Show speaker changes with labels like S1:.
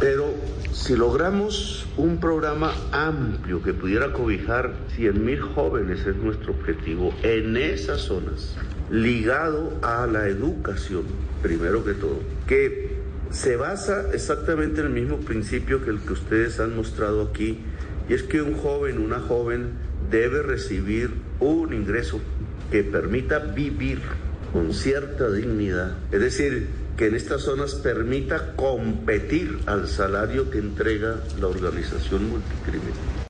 S1: Pero si logramos un programa amplio que pudiera cobijar 100.000 jóvenes es nuestro objetivo en esas zonas, ligado a la educación, primero que todo, que se basa exactamente en el mismo principio que el que ustedes han mostrado aquí, y es que un joven, una joven debe recibir un ingreso que permita vivir con cierta dignidad, es decir, que en estas zonas permita competir al salario que entrega la organización multicriminal.